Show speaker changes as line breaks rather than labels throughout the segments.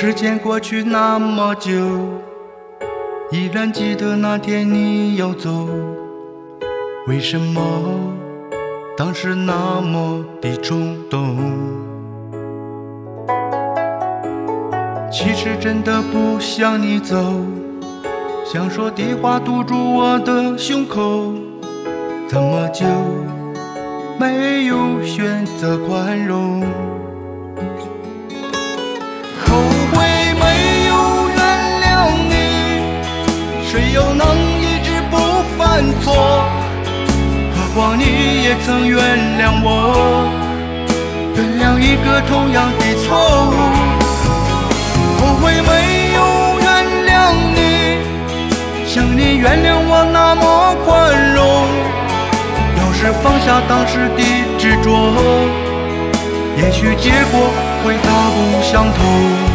时间过去那么久，依然记得那天你要走。为什么当时那么的冲动？其实真的不想你走，想说的话堵住我的胸口。怎么就没有选择宽容，何况你也曾原谅我，原谅一个同样的错误。后悔没有原谅你，想你原谅我那么宽容。要是放下当时的执着，也许结果会大不相同。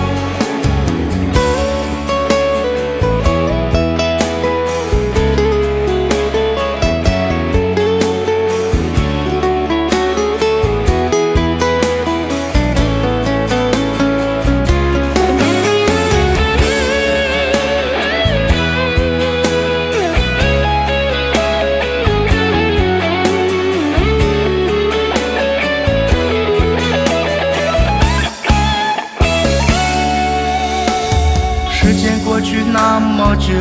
那么久，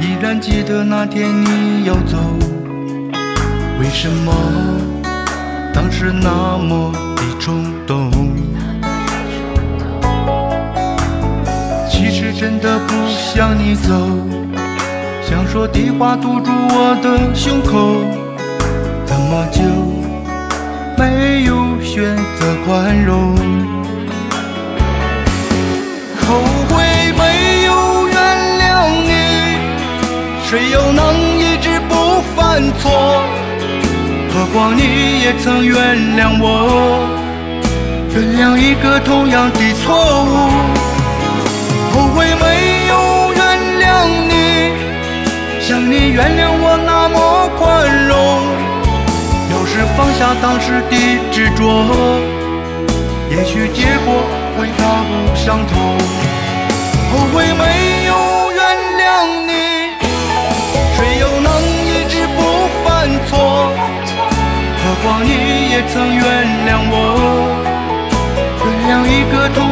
依然记得那天你要走。为什么当时那么的冲动？其实真的不想你走，想说的话堵住我的胸口。怎么就没有选择宽容。谁又能一直不犯错？何况你也曾原谅我，原谅一个同样的错误。后悔没有原谅你，像你原谅我那么宽容。要是放下当时的执着，也许结果。会大不相同，后悔没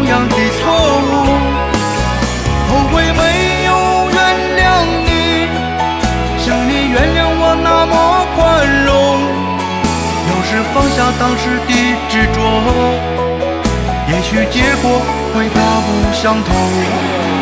样的错误。后悔没有原谅你，想你原谅我那么宽容。要是放下当时的执着。也许结果会大不相同。